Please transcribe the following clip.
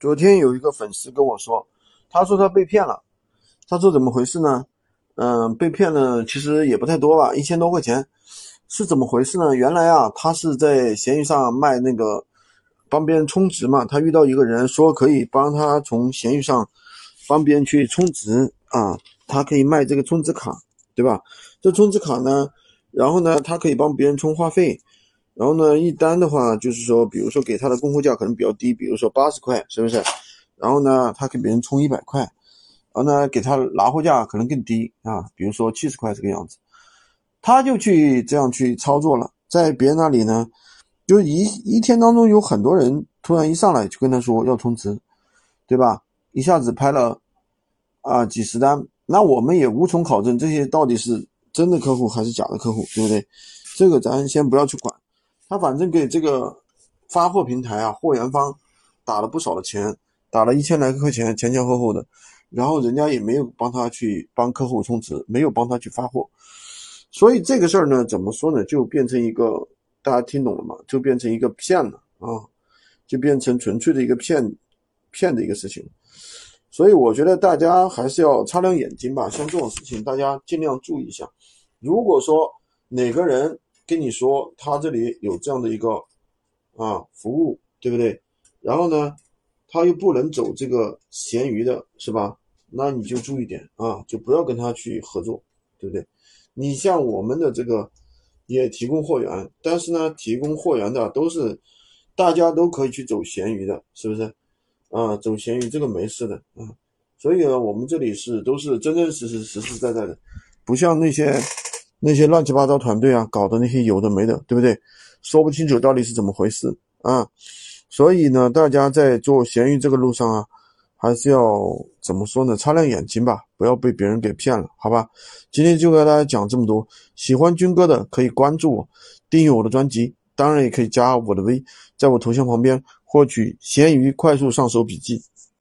昨天有一个粉丝跟我说，他说他被骗了。他说怎么回事呢？嗯，被骗了，其实也不太多吧，一千多块钱。是怎么回事呢？原来啊，他是在闲鱼上卖那个帮别人充值嘛。他遇到一个人说可以帮他从闲鱼上帮别人去充值啊，他可以卖这个充值卡，对吧？这充值卡呢，然后呢，他可以帮别人充话费。然后呢，一单的话就是说，比如说给他的供货价可能比较低，比如说八十块，是不是？然后呢，他给别人充一百块，然后呢，给他拿货价可能更低啊，比如说七十块这个样子，他就去这样去操作了。在别人那里呢，就一一天当中有很多人突然一上来就跟他说要充值，对吧？一下子拍了啊几十单，那我们也无从考证这些到底是真的客户还是假的客户，对不对？这个咱先不要去管。他反正给这个发货平台啊，货源方打了不少的钱，打了一千来块钱，前前后后的，然后人家也没有帮他去帮客户充值，没有帮他去发货，所以这个事儿呢，怎么说呢，就变成一个大家听懂了吗？就变成一个骗了啊，就变成纯粹的一个骗骗的一个事情。所以我觉得大家还是要擦亮眼睛吧，像这种事情大家尽量注意一下。如果说哪个人，跟你说，他这里有这样的一个啊服务，对不对？然后呢，他又不能走这个闲鱼的，是吧？那你就注意点啊，就不要跟他去合作，对不对？你像我们的这个也提供货源，但是呢，提供货源的都是大家都可以去走闲鱼的，是不是？啊，走闲鱼这个没事的啊。所以呢，我们这里是都是真真实实、实实在在的，不像那些。那些乱七八糟团队啊，搞的那些有的没的，对不对？说不清楚到底是怎么回事啊！所以呢，大家在做闲鱼这个路上啊，还是要怎么说呢？擦亮眼睛吧，不要被别人给骗了，好吧？今天就跟大家讲这么多。喜欢军哥的可以关注我，订阅我的专辑，当然也可以加我的微，在我头像旁边获取闲鱼快速上手笔记。